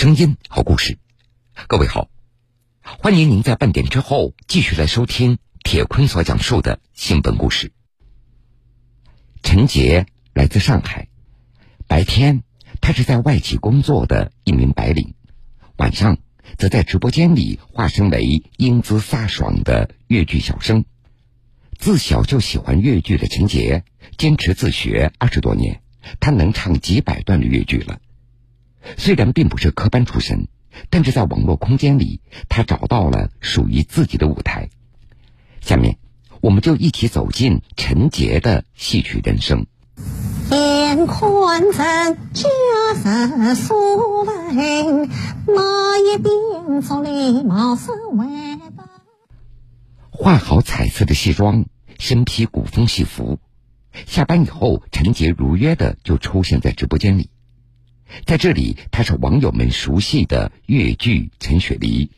声音，好故事。各位好，欢迎您在半点之后继续来收听铁坤所讲述的新闻故事。陈杰来自上海，白天他是在外企工作的一名白领，晚上则在直播间里化身为英姿飒爽的越剧小生。自小就喜欢越剧的陈杰，坚持自学二十多年，他能唱几百段的越剧了。虽然并不是科班出身，但是在网络空间里，他找到了属于自己的舞台。下面，我们就一起走进陈杰的戏曲人生。画好彩色的西装，身披古风戏服，下班以后，陈杰如约的就出现在直播间里。在这里，她是网友们熟悉的越剧陈雪梨。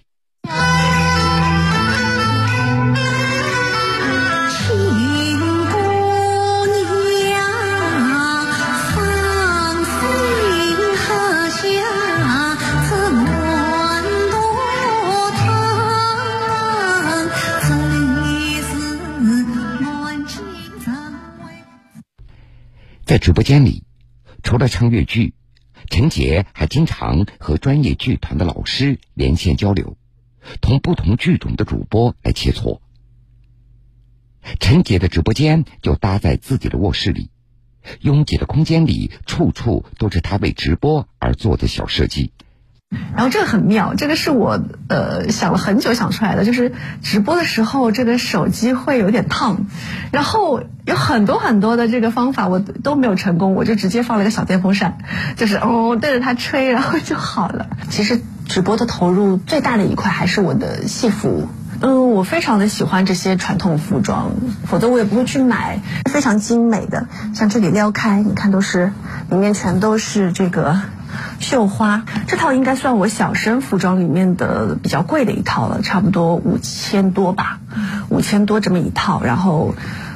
在直播间里，除了唱越剧。陈杰还经常和专业剧团的老师连线交流，同不同剧种的主播来切磋。陈杰的直播间就搭在自己的卧室里，拥挤的空间里处处都是他为直播而做的小设计。然后这个很妙，这个是我呃想了很久想出来的，就是直播的时候这个手机会有点烫，然后有很多很多的这个方法我都没有成功，我就直接放了个小电风扇，就是哦对着它吹，然后就好了。其实直播的投入最大的一块还是我的戏服，嗯，我非常的喜欢这些传统服装，否则我也不会去买非常精美的，像这里撩开，你看都是里面全都是这个。绣花这套应该算我小生服装里面的比较贵的一套了，差不多五千多吧，五千多这么一套，然后，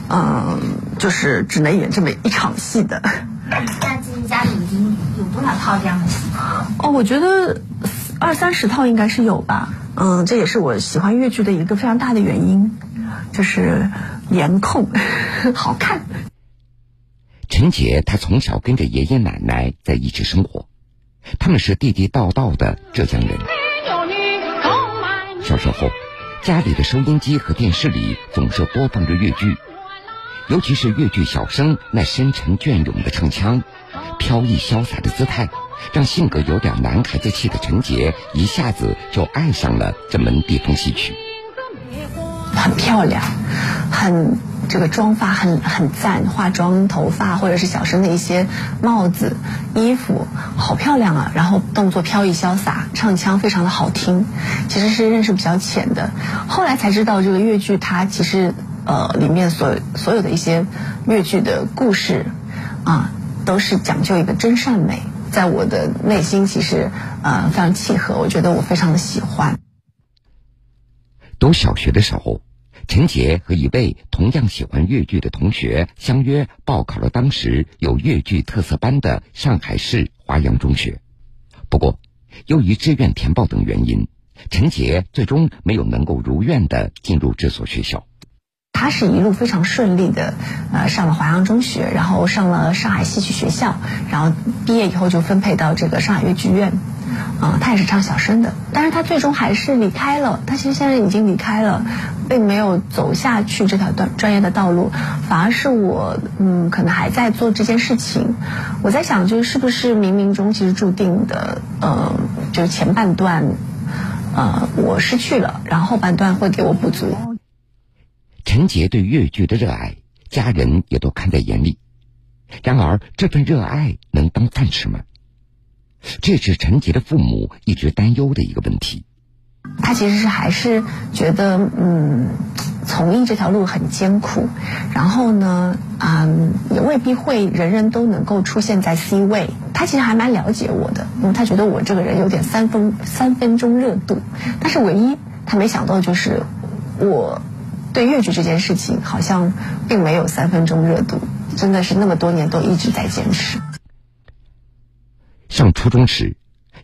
嗯，就是只能演这么一场戏的。那自己家里已经有多少套这样的戏？哦，我觉得二三十套应该是有吧。嗯，这也是我喜欢越剧的一个非常大的原因，就是颜控，好看。陈杰他从小跟着爷爷奶奶在一起生活。他们是地地道道的浙江人。小时候，家里的收音机和电视里总是播放着越剧，尤其是越剧小生那深沉隽永的唱腔、飘逸潇洒的姿态，让性格有点男孩子气的陈杰一下子就爱上了这门地方戏曲。很漂亮，很。这个妆发很很赞，化妆、头发或者是小生的一些帽子、衣服，好漂亮啊！然后动作飘逸潇洒，唱腔非常的好听。其实是认识比较浅的，后来才知道这个越剧它其实呃里面所所有的一些越剧的故事啊，都是讲究一个真善美，在我的内心其实呃非常契合，我觉得我非常的喜欢。读小学的时候。陈杰和一位同样喜欢越剧的同学相约报考了当时有越剧特色班的上海市华阳中学，不过由于志愿填报等原因，陈杰最终没有能够如愿的进入这所学校。他是一路非常顺利的，呃，上了华阳中学，然后上了上海戏曲学校，然后毕业以后就分配到这个上海越剧院。啊，他也是唱小生的，但是他最终还是离开了。他其实现在已经离开了，并没有走下去这条专专业的道路，反而是我，嗯，可能还在做这件事情。我在想，就是是不是冥冥中其实注定的，呃，就是前半段，呃，我失去了，然后后半段会给我补足。陈杰对越剧的热爱，家人也都看在眼里。然而，这份热爱能当饭吃吗？这是陈杰的父母一直担忧的一个问题。他其实是还是觉得，嗯，从艺这条路很艰苦，然后呢，嗯，也未必会人人都能够出现在 C 位。他其实还蛮了解我的，因为他觉得我这个人有点三分三分钟热度。但是唯一他没想到的就是，我对越剧这件事情好像并没有三分钟热度，真的是那么多年都一直在坚持。上初中时，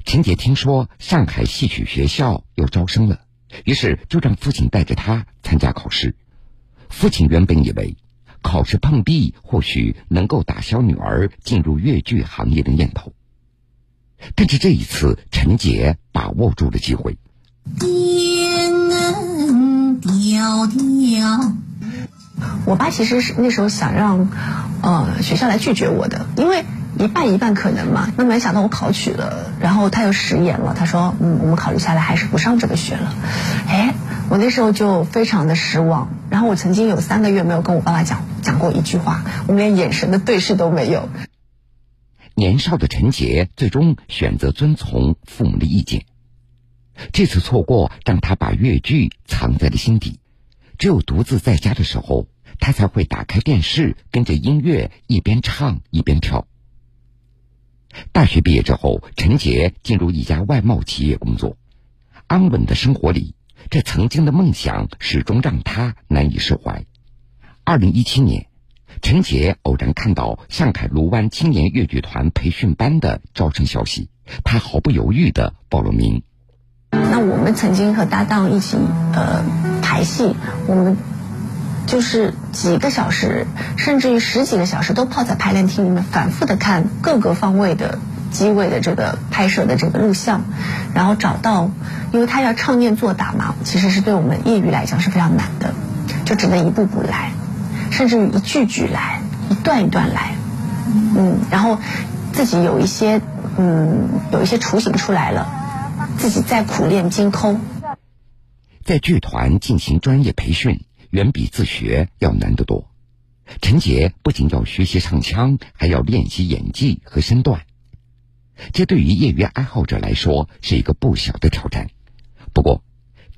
陈姐听说上海戏曲学校又招生了，于是就让父亲带着她参加考试。父亲原本以为考试碰壁或许能够打消女儿进入越剧行业的念头，但是这一次陈姐把握住了机会。调调。我爸其实是那时候想让，呃，学校来拒绝我的，因为一半一半可能嘛。那没想到我考取了，然后他又食言了，他说，嗯，我们考虑下来还是不上这个学了。哎，我那时候就非常的失望。然后我曾经有三个月没有跟我爸爸讲讲过一句话，我们连眼神的对视都没有。年少的陈杰最终选择遵从父母的意见。这次错过让他把越剧藏在了心底，只有独自在家的时候，他才会打开电视，跟着音乐一边唱一边跳。大学毕业之后，陈杰进入一家外贸企业工作，安稳的生活里，这曾经的梦想始终让他难以释怀。二零一七年，陈杰偶然看到上海卢湾青年越剧团培训班的招生消息，他毫不犹豫的报了名。那我们曾经和搭档一起呃排戏，我们就是几个小时，甚至于十几个小时都泡在排练厅里面，反复的看各个方位的机位的这个拍摄的这个录像，然后找到，因为他要唱念做打嘛，其实是对我们业余来讲是非常难的，就只能一步步来，甚至于一句句来，一段一段来，嗯，然后自己有一些嗯有一些雏形出来了。自己在苦练精通，在剧团进行专业培训，远比自学要难得多。陈杰不仅要学习唱腔，还要练习演技和身段，这对于业余爱好者来说是一个不小的挑战。不过，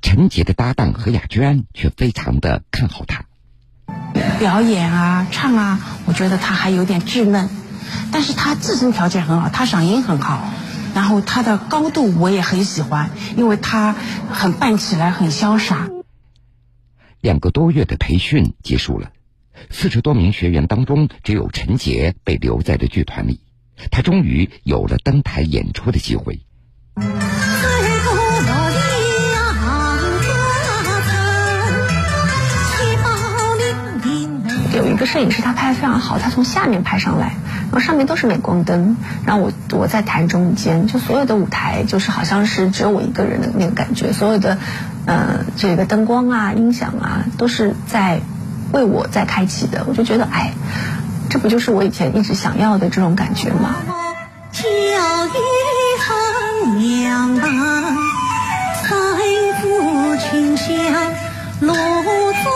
陈杰的搭档何雅娟却非常的看好他。表演啊，唱啊，我觉得他还有点稚嫩，但是他自身条件很好，他嗓音很好。然后他的高度我也很喜欢，因为他很扮起来很潇洒。两个多月的培训结束了，四十多名学员当中，只有陈杰被留在了剧团里。他终于有了登台演出的机会。有一个摄影师，他拍的非常好，他从下面拍上来。然后上面都是镁光灯，然后我我在台中间，就所有的舞台就是好像是只有我一个人的那个感觉，所有的，呃，这个灯光啊、音响啊，都是在为我在开启的。我就觉得，哎，这不就是我以前一直想要的这种感觉吗？教育很两岸，财富群香路中。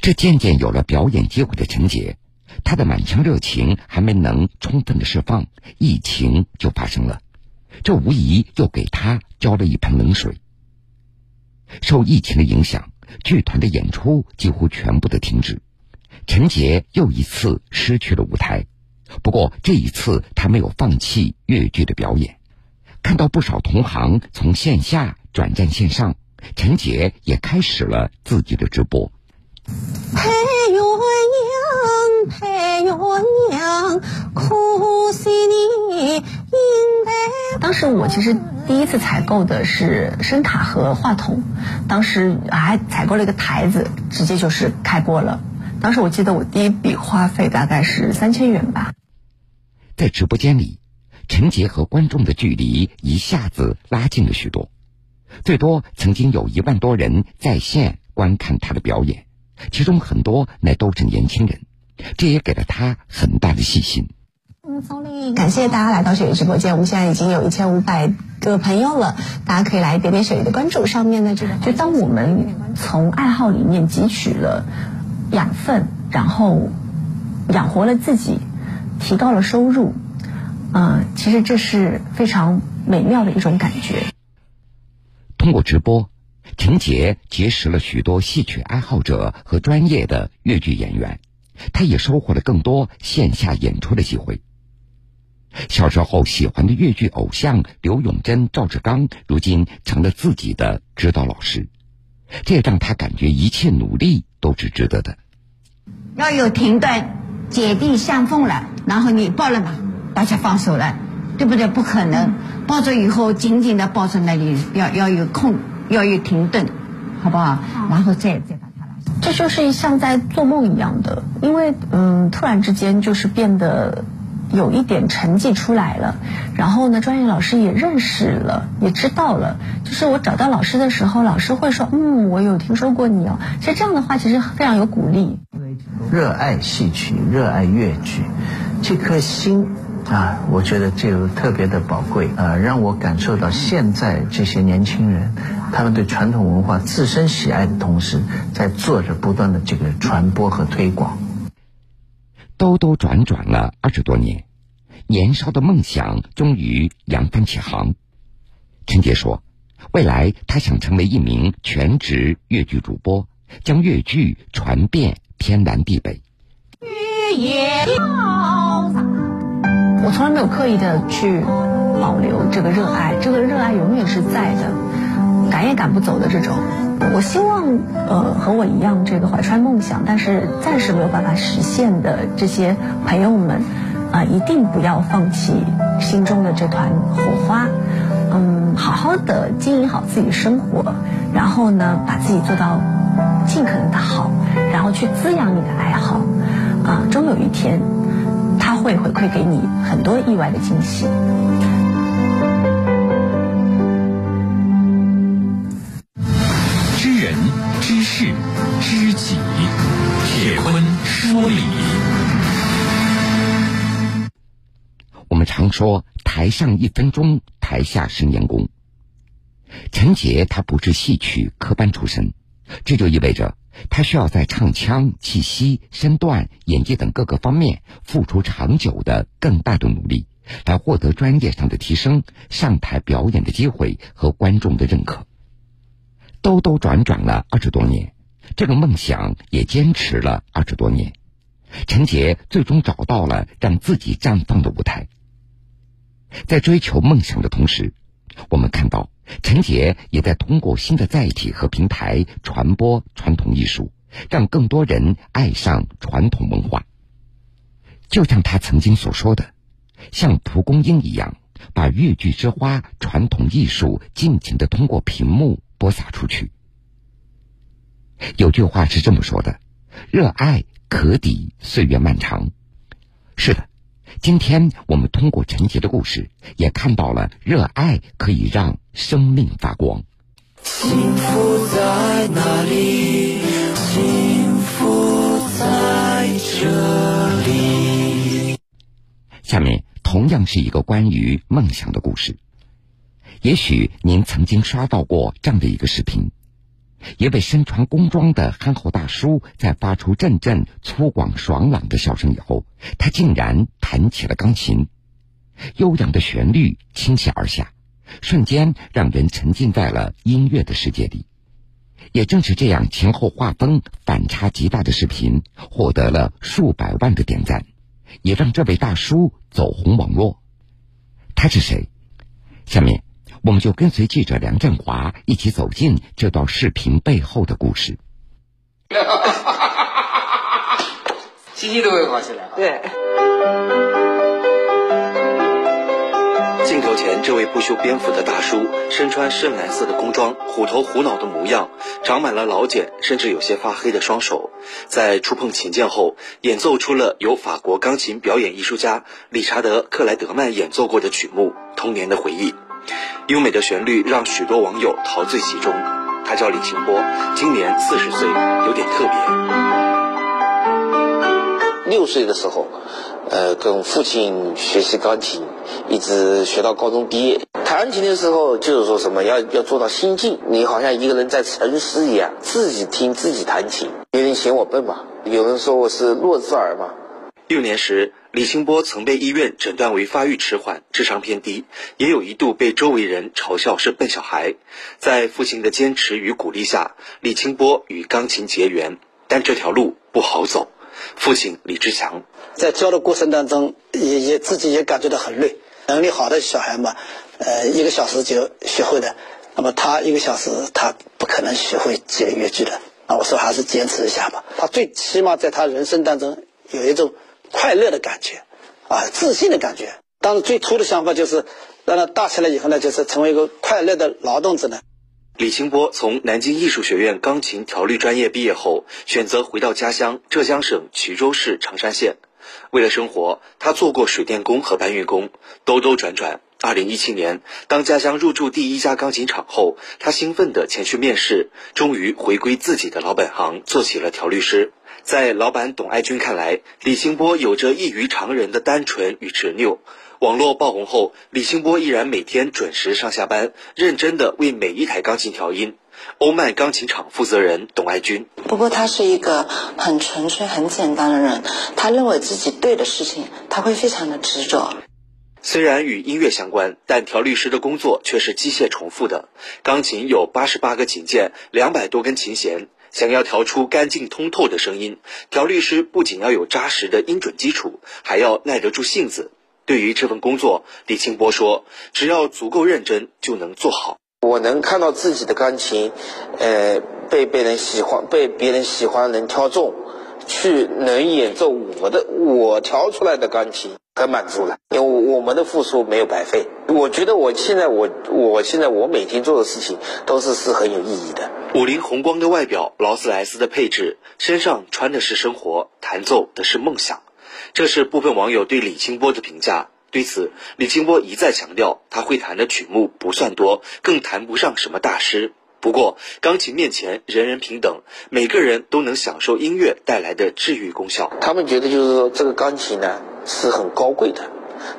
这渐渐有了表演机会的情节，他的满腔热情还没能充分的释放，疫情就发生了，这无疑又给他浇了一盆冷水。受疫情的影响，剧团的演出几乎全部的停止，陈杰又一次失去了舞台。不过这一次他没有放弃越剧的表演，看到不少同行从线下转战线上，陈杰也开始了自己的直播。配鸳鸯，配鸳鸯，可惜你……当时我其实第一次采购的是声卡和话筒，当时还采购了一个台子，直接就是开播了。当时我记得我第一笔花费大概是三千元吧。在直播间里，陈杰和观众的距离一下子拉近了许多，最多曾经有一万多人在线观看他的表演。其中很多那都是年轻人，这也给了他很大的信心。感谢大家来到雪梨直播间，我们现在已经有一千五百个朋友了，大家可以来点点雪梨的关注。上面的这个，就当我们从爱好里面汲取了养分，然后养活了自己，提高了收入，嗯，其实这是非常美妙的一种感觉。通过直播。陈杰结识了许多戏曲爱好者和专业的越剧演员，他也收获了更多线下演出的机会。小时候喜欢的越剧偶像刘永珍、赵志刚，如今成了自己的指导老师，这也让他感觉一切努力都是值得的。要有停顿，姐弟相逢了，然后你抱了嘛，大家放手了，对不对？不可能抱着以后紧紧的抱着那里，要要有空，要有停顿，好不好？然后再再把它拉上。这就是像在做梦一样的，因为嗯，突然之间就是变得有一点成绩出来了，然后呢，专业老师也认识了，也知道了。就是我找到老师的时候，老师会说，嗯，我有听说过你哦。其实这样的话，其实非常有鼓励。热爱戏曲，热爱粤剧，这颗心啊，我觉得就特别的宝贵啊，让我感受到现在这些年轻人，他们对传统文化自身喜爱的同时，在做着不断的这个传播和推广。兜兜转转了二十多年，年少的梦想终于扬帆起航。陈杰说：“未来他想成为一名全职粤剧主播，将粤剧传遍。”天南地北，我从来没有刻意的去保留这个热爱，这个热爱永远是在的，赶也赶不走的这种。我希望，呃，和我一样这个怀揣梦想，但是暂时没有办法实现的这些朋友们，啊，一定不要放弃心中的这团火花，嗯，好好的经营好自己的生活，然后呢，把自己做到。尽可能的好，然后去滋养你的爱好，啊，终有一天，他会回馈给你很多意外的惊喜。事知己，铁坤说理。我们常说台上一分钟，台下十年功。陈杰他不是戏曲科班出身。这就意味着他需要在唱腔、气息、身段、演技等各个方面付出长久的、更大的努力，来获得专业上的提升、上台表演的机会和观众的认可。兜兜转转了二十多年，这个梦想也坚持了二十多年，陈杰最终找到了让自己绽放的舞台。在追求梦想的同时，我们看到。陈杰也在通过新的载体和平台传播传统艺术，让更多人爱上传统文化。就像他曾经所说的，像蒲公英一样，把越剧之花、传统艺术尽情的通过屏幕播撒出去。有句话是这么说的：“热爱可抵岁月漫长。”是的。今天我们通过陈杰的故事，也看到了热爱可以让生命发光。幸福在哪里？幸福在这里。下面同样是一个关于梦想的故事。也许您曾经刷到过这样的一个视频。一位身穿工装的憨厚大叔，在发出阵阵粗犷爽朗的笑声以后，他竟然弹起了钢琴。悠扬的旋律倾泻而下，瞬间让人沉浸在了音乐的世界里。也正是这样前后画风反差极大的视频，获得了数百万的点赞，也让这位大叔走红网络。他是谁？下面。我们就跟随记者梁振华一起走进这段视频背后的故事。嘻嘻都会跑起来。对。镜头前，这位不修边幅的大叔，身穿深蓝色的工装，虎头虎脑的模样，长满了老茧，甚至有些发黑的双手，在触碰琴键后，演奏出了由法国钢琴表演艺术家理查德·克莱德曼演奏过的曲目《童年的回忆》。优美的旋律让许多网友陶醉其中。他叫李清波，今年四十岁，有点特别。六岁的时候，呃，跟父亲学习钢琴，一直学到高中毕业。弹琴的时候，就是说什么要要做到心静，你好像一个人在沉思一样，自己听自己弹琴。别人嫌我笨嘛？有人说我是弱智儿嘛？幼年时。李清波曾被医院诊断为发育迟缓、智商偏低，也有一度被周围人嘲笑是笨小孩。在父亲的坚持与鼓励下，李清波与钢琴结缘，但这条路不好走。父亲李志强在教的过程当中，也也自己也感觉到很累。能力好的小孩嘛，呃，一个小时就学会的，那么他一个小时他不可能学会几个乐句的。啊，我说还是坚持一下吧。他最起码在他人生当中有一种。快乐的感觉，啊，自信的感觉。当时最初的想法就是让他大起来以后呢，就是成为一个快乐的劳动者呢。李清波从南京艺术学院钢琴调律专业毕业后，选择回到家乡浙江省衢州市常山县。为了生活，他做过水电工和搬运工，兜兜转转。二零一七年，当家乡入驻第一家钢琴厂后，他兴奋地前去面试，终于回归自己的老本行，做起了调律师。在老板董爱军看来，李清波有着异于常人的单纯与执拗。网络爆红后，李清波依然每天准时上下班，认真地为每一台钢琴调音。欧曼钢琴厂负责人董爱军。不过他是一个很纯粹、很简单的人，他认为自己对的事情，他会非常的执着。虽然与音乐相关，但调律师的工作却是机械重复的。钢琴有八十八个琴键，两百多根琴弦，想要调出干净通透的声音，调律师不仅要有扎实的音准基础，还要耐得住性子。对于这份工作，李清波说：“只要足够认真，就能做好。我能看到自己的钢琴，呃，被被人喜欢，被别人喜欢，能挑中，去能演奏我的我调出来的钢琴，很满足了。因为我们的付出没有白费。我觉得我现在我我现在我每天做的事情都是是很有意义的。五菱宏光的外表，劳斯莱斯的配置，身上穿的是生活，弹奏的是梦想。”这是部分网友对李清波的评价。对此，李清波一再强调，他会弹的曲目不算多，更谈不上什么大师。不过，钢琴面前人人平等，每个人都能享受音乐带来的治愈功效。他们觉得，就是说这个钢琴呢是很高贵的，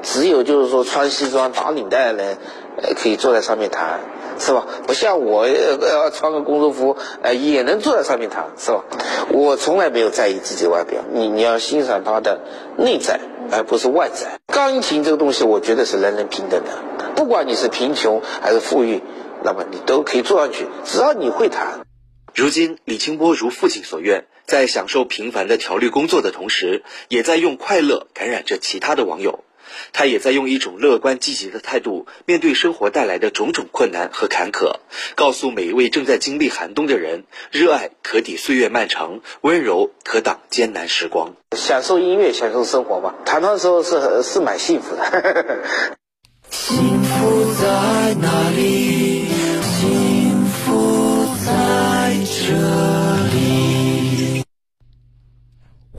只有就是说穿西装打领带的人，呃，可以坐在上面弹。是吧？不像我呃穿个工作服，呃也能坐在上面弹，是吧？我从来没有在意自己外表，你你要欣赏它的内在，而不是外在。钢琴这个东西，我觉得是人人平等的，不管你是贫穷还是富裕，那么你都可以坐上去，只要你会弹。如今，李清波如父亲所愿，在享受平凡的调律工作的同时，也在用快乐感染着其他的网友。他也在用一种乐观积极的态度面对生活带来的种种困难和坎坷，告诉每一位正在经历寒冬的人：热爱可抵岁月漫长，温柔可挡艰难时光。享受音乐，享受生活吧。弹的时候是是蛮幸福的。幸福在哪里？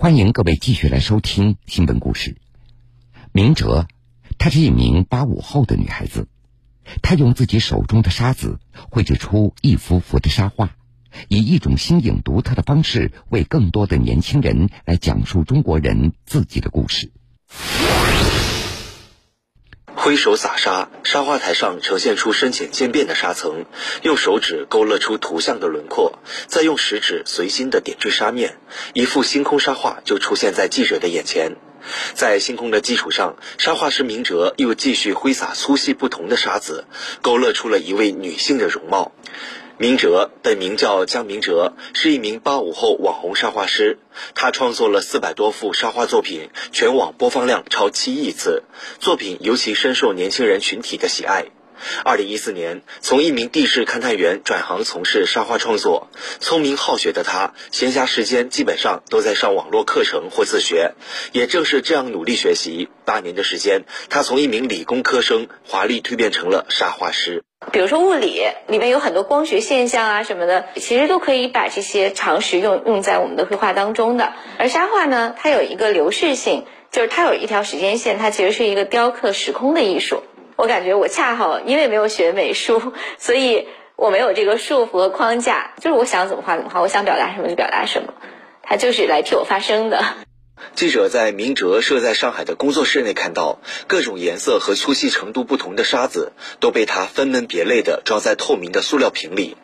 欢迎各位继续来收听新闻故事。明哲，她是一名八五后的女孩子，她用自己手中的沙子绘制出一幅幅的沙画，以一种新颖独特的方式为更多的年轻人来讲述中国人自己的故事。挥手撒沙，沙画台上呈现出深浅渐变的沙层，用手指勾勒出图像的轮廓，再用食指随心的点缀沙面，一幅星空沙画就出现在记者的眼前。在星空的基础上，沙画师明哲又继续挥洒粗细不同的沙子，勾勒出了一位女性的容貌。明哲本名叫江明哲，是一名八五后网红沙画师。他创作了四百多幅沙画作品，全网播放量超七亿次，作品尤其深受年轻人群体的喜爱。二零一四年，从一名地质勘探员转行从事沙画创作。聪明好学的他，闲暇时间基本上都在上网络课程或自学。也正是这样努力学习，八年的时间，他从一名理工科生华丽蜕变成了沙画师。比如说物理里面有很多光学现象啊什么的，其实都可以把这些常识用用在我们的绘画当中的。而沙画呢，它有一个流逝性，就是它有一条时间线，它其实是一个雕刻时空的艺术。我感觉我恰好因为没有学美术，所以我没有这个束缚和框架，就是我想怎么画怎么画，我想表达什么就表达什么，它就是来替我发声的。记者在明哲设在上海的工作室内看到，各种颜色和粗细程度不同的沙子都被他分门别类地装在透明的塑料瓶里。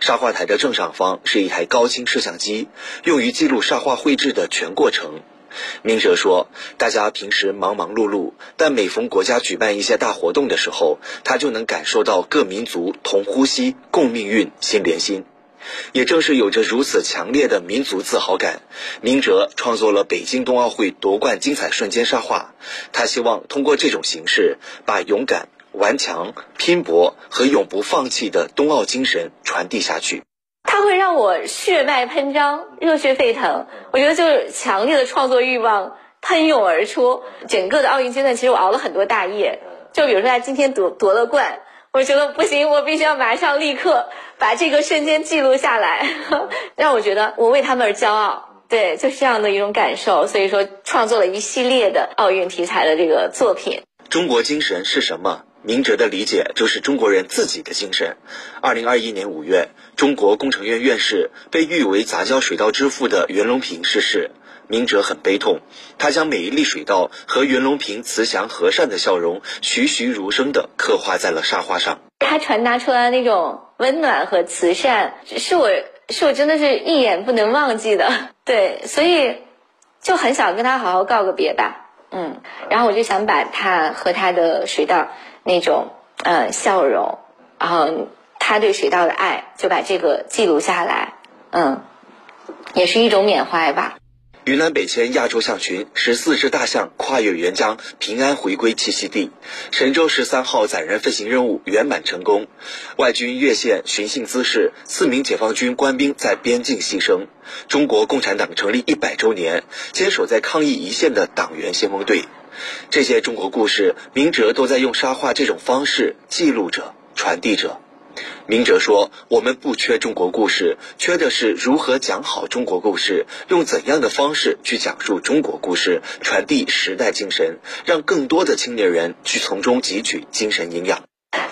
沙画台的正上方是一台高清摄像机，用于记录沙画绘制的全过程。明哲说：“大家平时忙忙碌碌，但每逢国家举办一些大活动的时候，他就能感受到各民族同呼吸、共命运、心连心。也正是有着如此强烈的民族自豪感，明哲创作了北京冬奥会夺冠精彩瞬间沙画。他希望通过这种形式，把勇敢、顽强、拼搏和永不放弃的冬奥精神传递下去。”让我血脉喷张、热血沸腾。我觉得就是强烈的创作欲望喷涌而出。整个的奥运阶段，其实我熬了很多大夜。就比如说他今天夺夺了冠，我觉得不行，我必须要马上立刻把这个瞬间记录下来，让我觉得我为他们而骄傲。对，就是这样的一种感受。所以说，创作了一系列的奥运题材的这个作品。中国精神是什么？明哲的理解就是中国人自己的精神。二零二一年五月，中国工程院院士、被誉为杂交水稻之父的袁隆平逝世，明哲很悲痛。他将每一粒水稻和袁隆平慈祥和善的笑容栩栩如生地刻画在了沙画上。他传达出来的那种温暖和慈善，是我是我真的是一眼不能忘记的。对，所以就很想跟他好好告个别吧。嗯，然后我就想把他和他的水稻那种呃笑容，然后他对水稻的爱，就把这个记录下来。嗯，也是一种缅怀吧。云南北迁亚洲象群十四只大象跨越沅江，平安回归栖息地。神舟十三号载人飞行任务圆满成功。外军越线寻衅滋事，四名解放军官兵在边境牺牲。中国共产党成立一百周年，坚守在抗疫一线的党员先锋队。这些中国故事，明哲都在用沙画这种方式记录着、传递着。明哲说：“我们不缺中国故事，缺的是如何讲好中国故事，用怎样的方式去讲述中国故事，传递时代精神，让更多的青年人去从中汲取精神营养。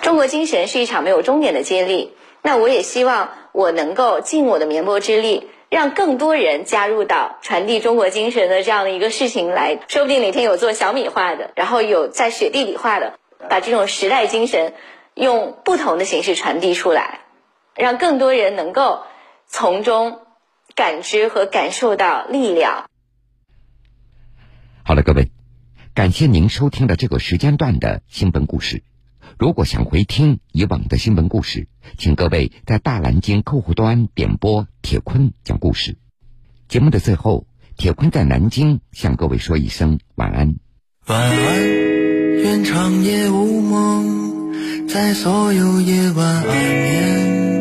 中国精神是一场没有终点的接力。那我也希望我能够尽我的绵薄之力，让更多人加入到传递中国精神的这样的一个事情来。说不定哪天有做小米画的，然后有在雪地里画的，把这种时代精神。”用不同的形式传递出来，让更多人能够从中感知和感受到力量。好了，各位，感谢您收听的这个时间段的新闻故事。如果想回听以往的新闻故事，请各位在大蓝鲸客户端点播铁坤讲故事。节目的最后，铁坤在南京向各位说一声晚安。晚安，愿长夜无梦。在所有夜晚安眠。